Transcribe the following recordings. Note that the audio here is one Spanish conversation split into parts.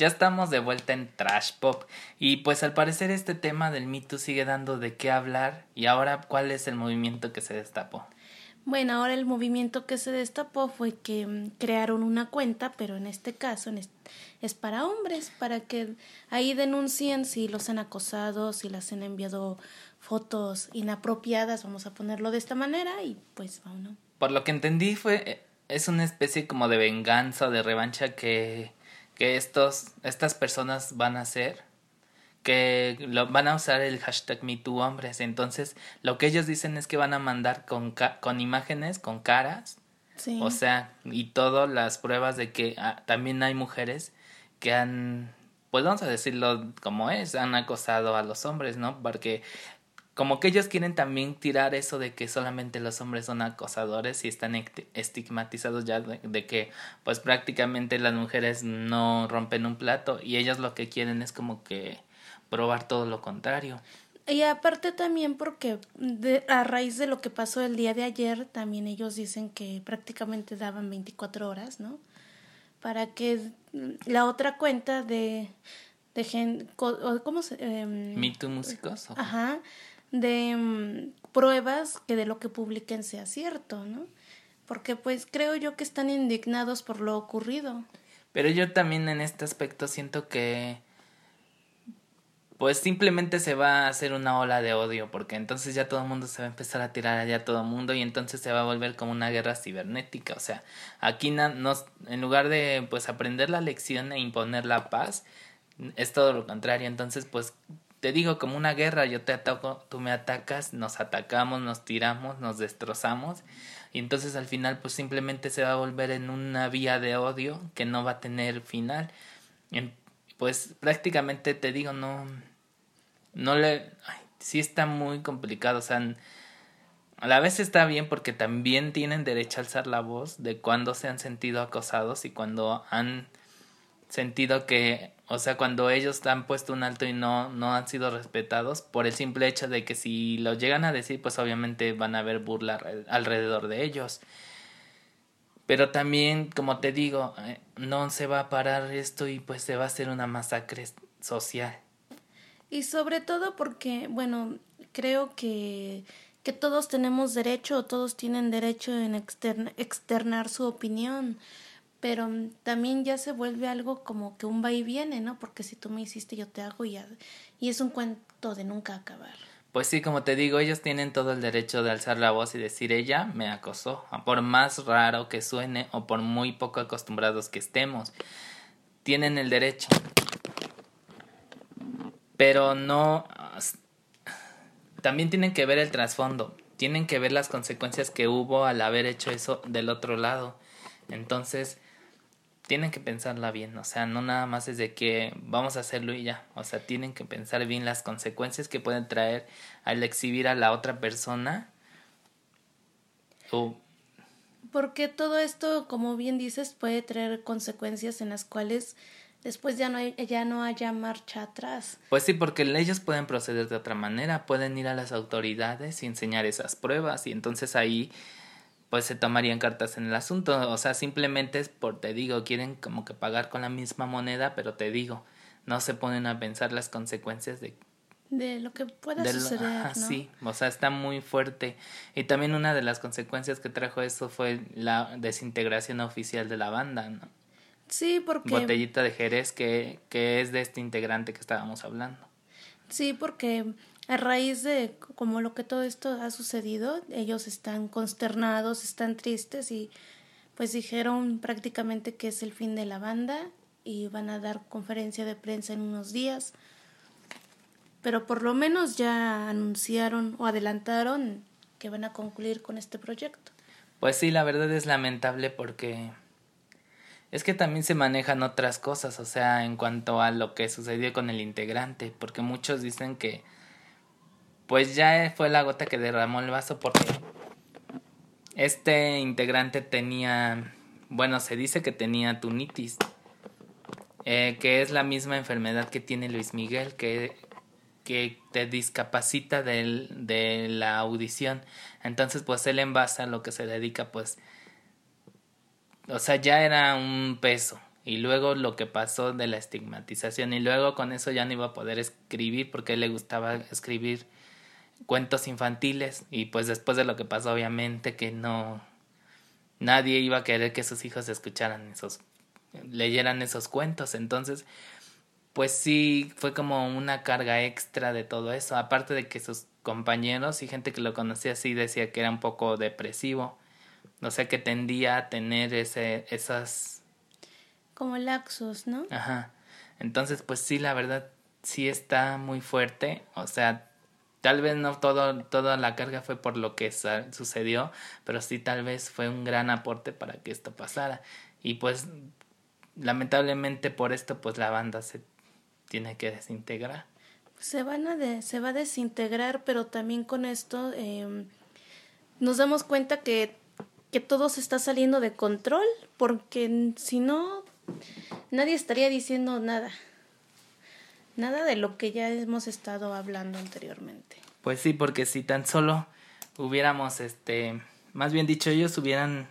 Ya estamos de vuelta en Trash Pop y pues al parecer este tema del mito sigue dando de qué hablar y ahora cuál es el movimiento que se destapó. Bueno, ahora el movimiento que se destapó fue que mm, crearon una cuenta, pero en este caso es para hombres, para que ahí denuncien si los han acosado, si les han enviado fotos inapropiadas, vamos a ponerlo de esta manera, y pues bueno. Por lo que entendí fue, eh, es una especie como de venganza o de revancha que que estos, estas personas van a hacer, que lo, van a usar el hashtag MeTooHombres. Entonces, lo que ellos dicen es que van a mandar con, con imágenes, con caras, o sea, y todas las pruebas de que ah, también hay mujeres que han, pues vamos a decirlo como es, han acosado a los hombres, ¿no? Porque como que ellos quieren también tirar eso de que solamente los hombres son acosadores y están estigmatizados ya de, que pues prácticamente las mujeres no rompen un plato y ellos lo que quieren es como que probar todo lo contrario. Y aparte también porque a raíz de lo que pasó el día de ayer, también ellos dicen que prácticamente daban 24 horas, ¿no? Para que la otra cuenta de, de gente, ¿cómo se...? Eh, ¿Me músicos? Ajá de mm, pruebas que de lo que publiquen sea cierto, ¿no? Porque pues creo yo que están indignados por lo ocurrido. Pero yo también en este aspecto siento que pues simplemente se va a hacer una ola de odio, porque entonces ya todo el mundo se va a empezar a tirar allá a todo el mundo y entonces se va a volver como una guerra cibernética. O sea, aquí nos, en lugar de pues aprender la lección e imponer la paz, es todo lo contrario. Entonces, pues te digo, como una guerra, yo te ataco, tú me atacas, nos atacamos, nos tiramos, nos destrozamos y entonces al final pues simplemente se va a volver en una vía de odio que no va a tener final. Pues prácticamente te digo, no, no le, sí está muy complicado, o sea, a la vez está bien porque también tienen derecho a alzar la voz de cuando se han sentido acosados y cuando han sentido que o sea, cuando ellos han puesto un alto y no, no han sido respetados, por el simple hecho de que si lo llegan a decir, pues obviamente van a haber burla alrededor de ellos. Pero también, como te digo, eh, no se va a parar esto y pues se va a hacer una masacre social. Y sobre todo porque, bueno, creo que, que todos tenemos derecho, todos tienen derecho en externar su opinión pero mm, también ya se vuelve algo como que un va y viene, ¿no? Porque si tú me hiciste, yo te hago y, ya, y es un cuento de nunca acabar. Pues sí, como te digo, ellos tienen todo el derecho de alzar la voz y decir ella me acosó, por más raro que suene o por muy poco acostumbrados que estemos. Tienen el derecho. Pero no... También tienen que ver el trasfondo, tienen que ver las consecuencias que hubo al haber hecho eso del otro lado. Entonces, tienen que pensarla bien, o sea, no nada más es de que vamos a hacerlo y ya, o sea, tienen que pensar bien las consecuencias que pueden traer al exhibir a la otra persona. Porque todo esto, como bien dices, puede traer consecuencias en las cuales después ya no, ya no haya marcha atrás. Pues sí, porque ellos pueden proceder de otra manera, pueden ir a las autoridades y enseñar esas pruebas y entonces ahí pues se tomarían cartas en el asunto. O sea, simplemente es por, te digo, quieren como que pagar con la misma moneda, pero te digo, no se ponen a pensar las consecuencias de... De lo que pueda suceder. ¿no? Sí, o sea, está muy fuerte. Y también una de las consecuencias que trajo esto fue la desintegración oficial de la banda, ¿no? Sí, porque... Botellita de Jerez, que, que es de este integrante que estábamos hablando. Sí, porque a raíz de como lo que todo esto ha sucedido, ellos están consternados, están tristes y pues dijeron prácticamente que es el fin de la banda y van a dar conferencia de prensa en unos días. Pero por lo menos ya anunciaron o adelantaron que van a concluir con este proyecto. Pues sí, la verdad es lamentable porque es que también se manejan otras cosas, o sea, en cuanto a lo que sucedió con el integrante, porque muchos dicen que pues ya fue la gota que derramó el vaso porque este integrante tenía, bueno, se dice que tenía tunitis, eh, que es la misma enfermedad que tiene Luis Miguel, que, que te discapacita de la audición. Entonces, pues él en base a lo que se dedica, pues, o sea, ya era un peso y luego lo que pasó de la estigmatización y luego con eso ya no iba a poder escribir porque él le gustaba escribir cuentos infantiles y pues después de lo que pasó obviamente que no nadie iba a querer que sus hijos escucharan esos leyeran esos cuentos. Entonces pues sí fue como una carga extra de todo eso. Aparte de que sus compañeros y gente que lo conocía así decía que era un poco depresivo. O sea que tendía a tener ese esas como laxos no ajá. Entonces pues sí la verdad sí está muy fuerte. O sea Tal vez no todo, toda la carga fue por lo que sucedió, pero sí tal vez fue un gran aporte para que esto pasara. Y pues lamentablemente por esto pues la banda se tiene que desintegrar. Se, van a se va a desintegrar, pero también con esto eh, nos damos cuenta que, que todo se está saliendo de control, porque si no, nadie estaría diciendo nada. Nada de lo que ya hemos estado hablando anteriormente. Pues sí, porque si tan solo hubiéramos, este, más bien dicho, ellos hubieran,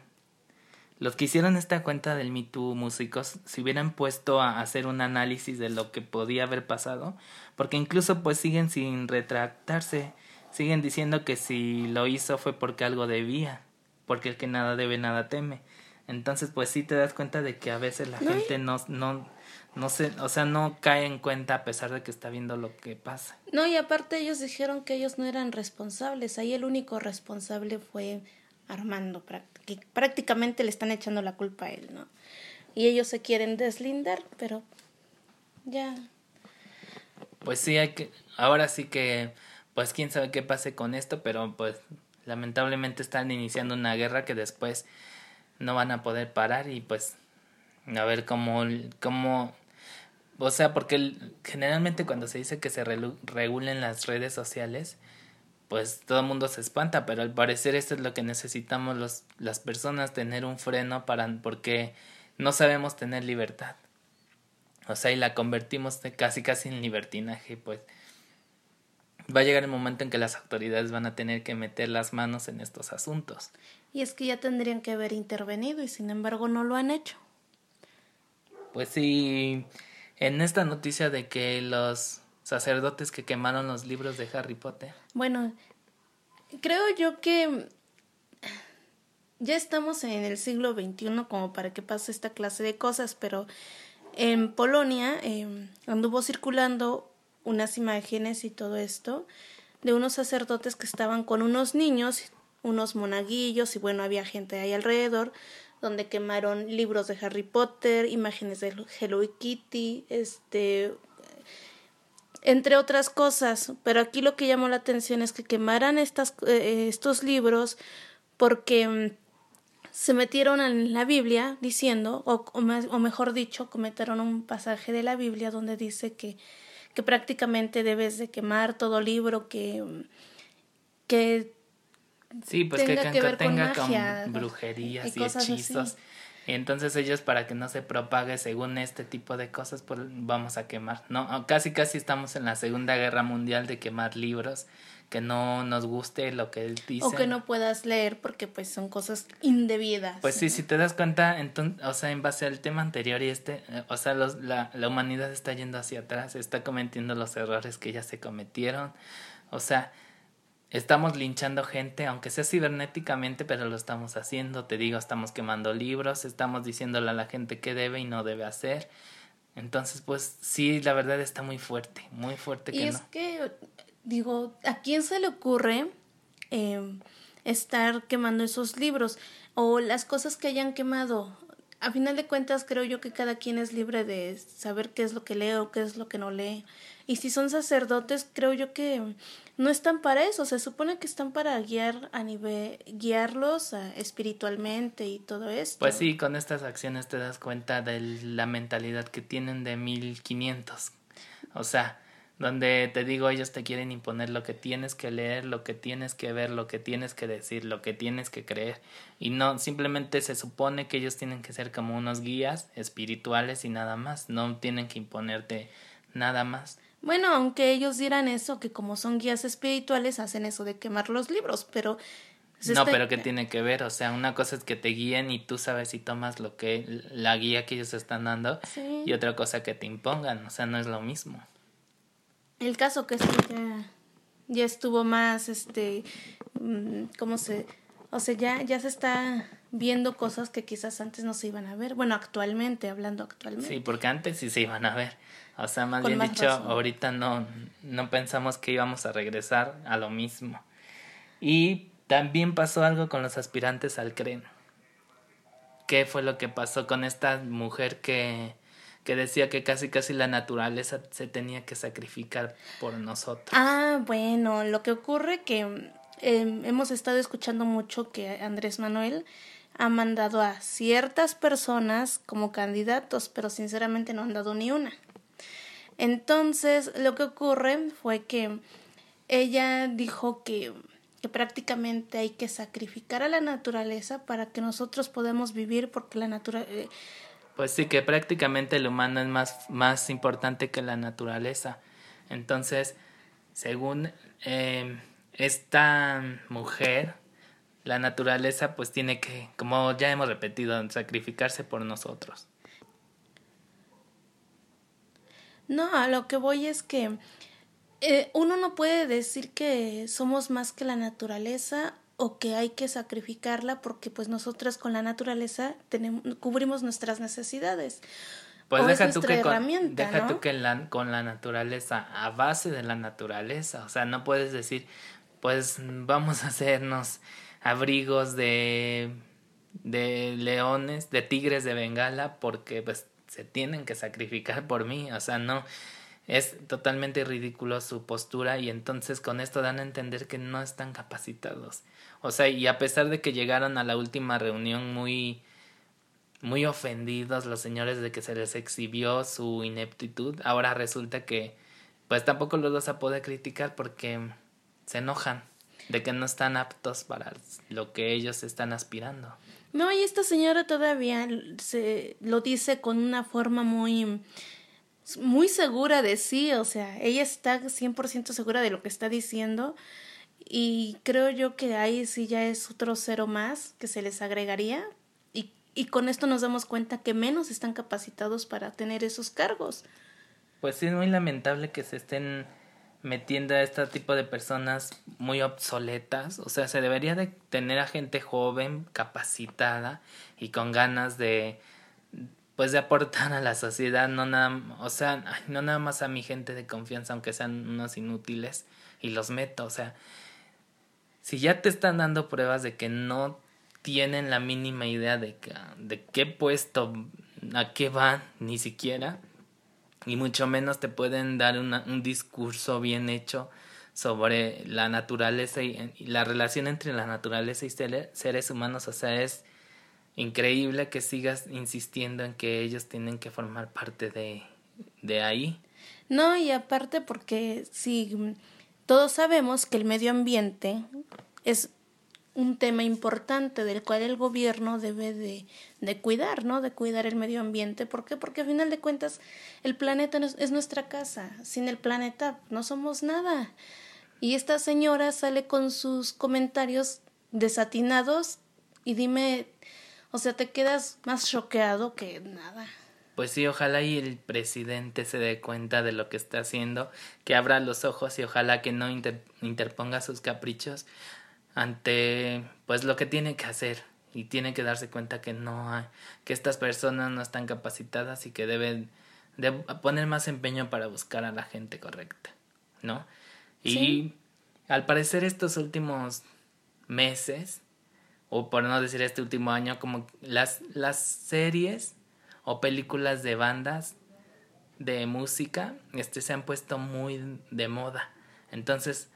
los que hicieron esta cuenta del Me Too músicos, se hubieran puesto a hacer un análisis de lo que podía haber pasado, porque incluso pues siguen sin retractarse, siguen diciendo que si lo hizo fue porque algo debía, porque el que nada debe nada teme. Entonces pues sí te das cuenta de que a veces la gente no, no no sé, o sea, no cae en cuenta a pesar de que está viendo lo que pasa. No, y aparte ellos dijeron que ellos no eran responsables, ahí el único responsable fue Armando, que prácticamente le están echando la culpa a él, ¿no? Y ellos se quieren deslindar, pero ya. Pues sí, hay que, ahora sí que, pues quién sabe qué pase con esto, pero pues lamentablemente están iniciando una guerra que después no van a poder parar y pues a ver cómo, cómo o sea, porque generalmente cuando se dice que se regulen las redes sociales, pues todo el mundo se espanta, pero al parecer esto es lo que necesitamos los, las personas, tener un freno para, porque no sabemos tener libertad. O sea, y la convertimos casi casi en libertinaje, pues va a llegar el momento en que las autoridades van a tener que meter las manos en estos asuntos. Y es que ya tendrían que haber intervenido y sin embargo no lo han hecho. Pues sí, en esta noticia de que los sacerdotes que quemaron los libros de Harry Potter. Bueno, creo yo que ya estamos en el siglo XXI como para que pase esta clase de cosas, pero en Polonia em, anduvo circulando unas imágenes y todo esto de unos sacerdotes que estaban con unos niños, unos monaguillos y bueno, había gente ahí alrededor donde quemaron libros de Harry Potter, imágenes de Hello Kitty, este entre otras cosas, pero aquí lo que llamó la atención es que quemaran estas, eh, estos libros porque mm, se metieron en la Biblia diciendo, o, o, mejor dicho, cometaron un pasaje de la Biblia donde dice que, que prácticamente debes de quemar todo libro que, que Sí, pues que, tenga con brujerías y, hechizos. Y entonces ellos para que no se propague según este tipo de cosas, pues vamos a quemar. No, casi casi estamos en la Segunda Guerra Mundial de quemar libros que no nos guste lo que él dice. O que no puedas leer porque pues son cosas indebidas. Pues sí, si te das cuenta, entonces, o sea, en base al tema anterior y este, eh, o sea, los, la, la humanidad está yendo hacia atrás, está cometiendo los errores que ya se cometieron. O sea, Estamos linchando gente, aunque sea cibernéticamente, pero lo estamos haciendo. Te digo, estamos quemando libros, estamos diciéndole a la gente qué debe y no debe hacer. Entonces, pues sí, la verdad está muy fuerte, muy fuerte. Y es que, digo, ¿a quién se le ocurre em, estar quemando esos libros? O las cosas que hayan quemado. A final de cuentas, creo yo que cada quien es libre de saber qué es lo que lee o qué es lo que no lee. Y si son sacerdotes, creo yo que no están para eso, se supone que están para guiar a nivel, guiarlos espiritualmente y todo esto. Pues sí, con estas acciones te das cuenta de la mentalidad que tienen de 1500. O sea, donde te digo, ellos te quieren imponer lo que tienes que leer, lo que tienes que ver, lo que tienes que decir, lo que tienes que creer. Y no, simplemente se supone que ellos tienen que ser como unos guías espirituales y nada más, no tienen que imponerte nada más. Bueno, aunque ellos dirán eso, que como son guías espirituales hacen eso de quemar los libros, pero No, pero ¿qué tiene que ver? O sea, una cosa es que te guíen y tú sabes si tomas lo que la guía que ellos están dando y otra cosa que te impongan, o sea, no es lo mismo. El caso que es que ya, ya estuvo más, este, mm, ¿cómo se...? O sea, ya, ya se está viendo cosas que quizás antes no se iban a ver. Bueno, actualmente, hablando actualmente. Sí, porque antes sí se iban a ver. O sea, más bien dicho, ahorita no, no pensamos que íbamos a regresar a lo mismo. Y también pasó algo con los aspirantes al CREN. ¿Qué fue lo que pasó con esta mujer que, que decía que casi casi la naturaleza se tenía que sacrificar por nosotros? Ah, bueno, lo que ocurre que em, hemos estado escuchando mucho que Andrés Manuel ha mandado a ciertas personas como candidatos, pero sinceramente no han dado ni una. Entonces, lo que ocurre fue que ella dijo que, que prácticamente hay que sacrificar a la naturaleza para que nosotros podamos vivir porque la naturaleza... Eh, pues sí, que prácticamente el humano es más, más importante que la naturaleza. Entonces, según eh, esta mujer, la naturaleza pues tiene que, como ya hemos repetido, sacrificarse por nosotros. No, a lo que voy es que eh, uno no puede decir que somos más que la naturaleza o que hay que sacrificarla porque pues nosotras con la naturaleza tenemos, cubrimos nuestras necesidades. Pues deja tú que, con, deja tú que la, con la naturaleza, a base de la naturaleza, o sea, no puedes decir, pues vamos a hacernos abrigos de, de leones, de tigres de Bengala, porque pues se tienen que sacrificar por mí, o sea, no, es totalmente ridículo su postura y entonces con esto dan a entender que no están capacitados. O sea, y a pesar de que llegaron a la última reunión muy muy ofendidos los señores de que se les exhibió su ineptitud, ahora resulta que pues tampoco los vas a poder criticar porque se enojan de que no están aptos para lo que ellos están aspirando. No, y esta señora todavía se lo dice con una forma muy muy segura de sí, o sea, ella está 100% segura de lo que está diciendo y creo yo que ahí sí ya es otro cero más que se les agregaría y, y con esto nos damos cuenta que menos están capacitados para tener esos cargos. Pues sí, es muy lamentable que se estén metiendo a este tipo de personas muy obsoletas. O sea, se debería de tener a gente joven, capacitada y con ganas de pues de aportar a la sociedad, no nada, o sea, no nada más a mi gente de confianza, aunque sean unos inútiles, y los meto, o sea, si ya te están dando pruebas de que no tienen la mínima idea de, de qué puesto, a qué van, ni siquiera, y mucho menos te pueden dar un discurso bien hecho sobre la naturaleza y, la relación entre la naturaleza y seres humanos. O sea, es increíble que sigas insistiendo en que ellos tienen que formar parte de, de ahí. No, y aparte porque si todos sabemos que el medio ambiente es un tema importante del cual el gobierno debe de, de, cuidar, ¿no? De cuidar el medio ambiente. ¿Por qué? Porque a final de cuentas el planeta es nuestra casa. Sin el planeta no somos nada. Y esta señora sale con sus comentarios desatinados y dime, o sea, te quedas más choqueado que nada. Pues sí, ojalá y el presidente se dé cuenta de lo que está haciendo, que abra los ojos y ojalá que no interponga sus caprichos ante pues lo que tiene que hacer y tiene que darse cuenta que no hay, que estas personas no están capacitadas y que deben de poner más empeño para buscar a la gente correcta, ¿no? Y al parecer estos últimos meses o por no decir este último año como las las series o películas de bandas de música este se han puesto muy de moda. Entonces,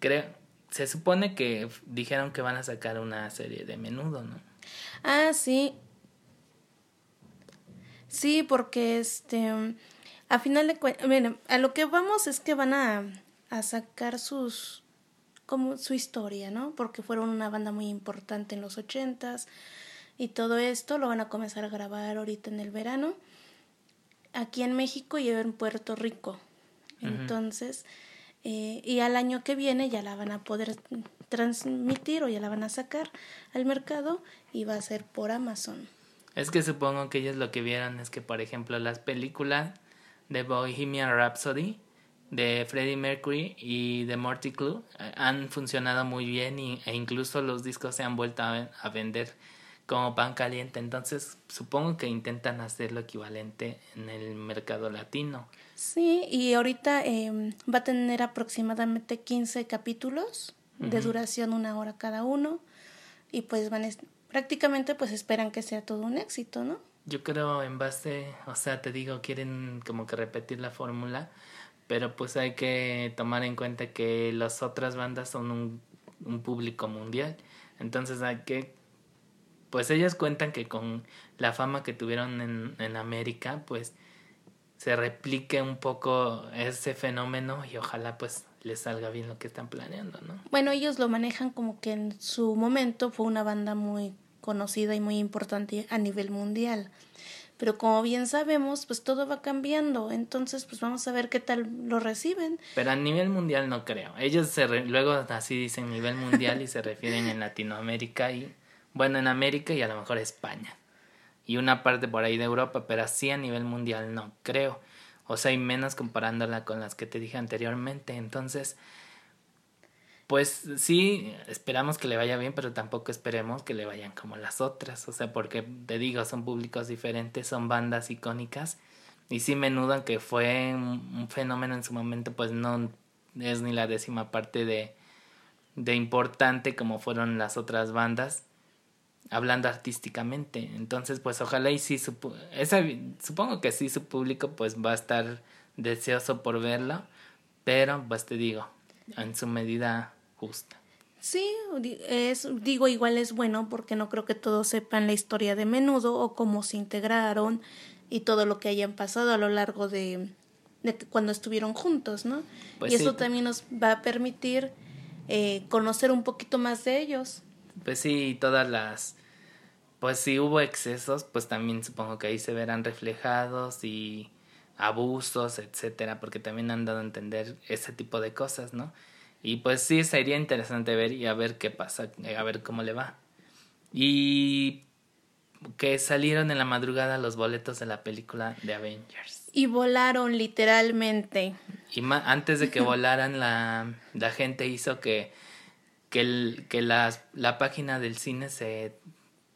creo se supone que dijeron que van a sacar una serie de menudo, ¿no? Ah, sí. Sí, porque este a final de cuentas, miren, a lo que vamos es que van a, a sacar sus como su historia, ¿no? Porque fueron una banda muy importante en los ochentas y todo esto lo van a comenzar a grabar ahorita en el verano aquí en México y en Puerto Rico. Entonces, eh, y al año que viene ya la van a poder transmitir o ya la van a sacar al mercado y va a ser por Amazon. Es que supongo que ellos lo que vieron es que, por ejemplo, las películas de Bohemian Rhapsody, de Freddie Mercury y de Morty Clue eh, han funcionado muy bien y, e incluso los discos se han vuelto a, a vender como pan caliente. Entonces, supongo que intentan hacer lo equivalente en el mercado latino. Sí, y ahorita eh, va a tener aproximadamente 15 capítulos de duración una hora cada uno y pues van prácticamente pues esperan que sea todo un éxito, ¿no? Yo creo en base, o sea, te digo, quieren como que repetir la fórmula, pero pues hay que tomar en cuenta que las otras bandas son un, un público mundial, entonces hay que pues ellas cuentan que con la fama que tuvieron en, en América, pues se replique un poco ese fenómeno y ojalá pues les salga bien lo que están planeando, ¿no? Bueno, ellos lo manejan como que en su momento fue una banda muy conocida y muy importante a nivel mundial. Pero como bien sabemos, pues todo va cambiando, entonces pues vamos a ver qué tal lo reciben. Pero a nivel mundial no creo. Ellos se luego así dicen nivel mundial y se refieren en Latinoamérica y bueno, en América y a lo mejor España. Y una parte por ahí de Europa, pero así a nivel mundial no creo. O sea, y menos comparándola con las que te dije anteriormente. Entonces, pues sí, esperamos que le vaya bien, pero tampoco esperemos que le vayan como las otras. O sea, porque te digo, son públicos diferentes, son bandas icónicas. Y sí, menudo, que fue un fenómeno en su momento, pues no es ni la décima parte de, de importante como fueron las otras bandas hablando artísticamente. Entonces, pues ojalá y sí, esa, supongo que sí su público pues va a estar deseoso por verlo, pero pues te digo, en su medida justa. Sí, es, digo, igual es bueno porque no creo que todos sepan la historia de menudo o cómo se integraron y todo lo que hayan pasado a lo largo de, de cuando estuvieron juntos, ¿no? Pues y eso también nos va a permitir eh, conocer un poquito más de ellos. Pues sí, todas las... Pues si hubo excesos, pues también supongo que ahí se verán reflejados y abusos, etcétera, porque también han dado a entender ese tipo de cosas, ¿no? Y pues sí, sería interesante ver y a ver qué pasa, a ver cómo le va. Y que salieron en la madrugada los boletos de la película de Avengers. Y volaron literalmente. Y antes de que volaran, la, la gente hizo que que, el, que la, la página del cine se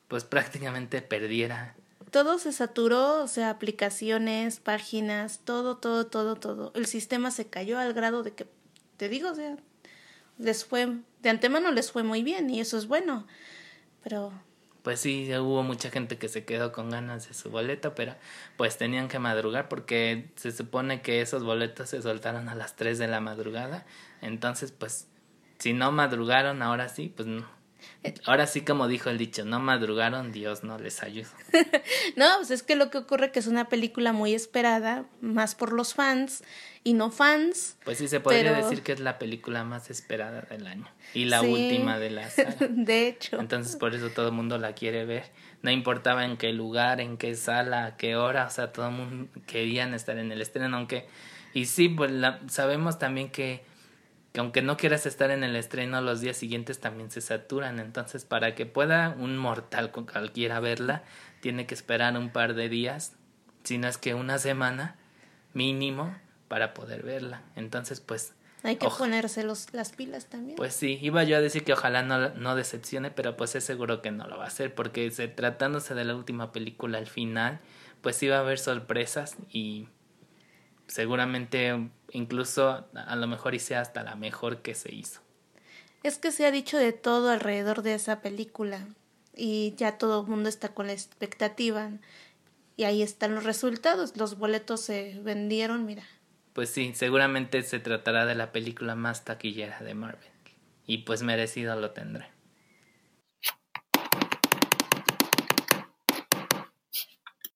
pues prácticamente perdiera. Todo se saturó, o sea, aplicaciones, páginas, todo, todo, todo, todo. El sistema se cayó al grado de que, te digo, o sea, les fue, de antemano les fue muy bien y eso es bueno, pero... Pues sí, hubo mucha gente que se quedó con ganas de su boleto, pero pues tenían que madrugar porque se supone que esos boletos se soltaron a las 3 de la madrugada, entonces pues si no madrugaron, ahora sí, pues no. Ahora sí, como dijo el dicho, no madrugaron, Dios no les ayuda. no, pues es que lo que ocurre que es una película muy esperada, más por los fans y no fans. Pues sí, se podría decir que es la película más esperada del año y la última de la saga. de hecho. Entonces por eso todo el mundo la quiere ver. No importaba en qué lugar, en qué sala, a qué hora, o sea, todo el mundo querían estar en el estreno, aunque... Y sí, pues la, sabemos también que que aunque no quieras estar en el estreno los días siguientes también se saturan. Entonces, para que pueda un mortal con cualquiera verla, tiene que esperar un par de días, si no es que una semana mínimo para poder verla. Entonces, pues... Hay que ponerse los, las pilas también. Pues sí, iba yo a decir que ojalá no, no decepcione, pero pues es seguro que no lo va a hacer, porque se, tratándose de la última película al final, pues iba a haber sorpresas y seguramente incluso a lo mejor hice hasta la mejor que se hizo. Es que se ha dicho de todo alrededor de esa película y ya todo el mundo está con la expectativa y ahí están los resultados, los boletos se vendieron, mira. Pues sí, seguramente se tratará de la película más taquillera de Marvel y pues merecido lo tendrá.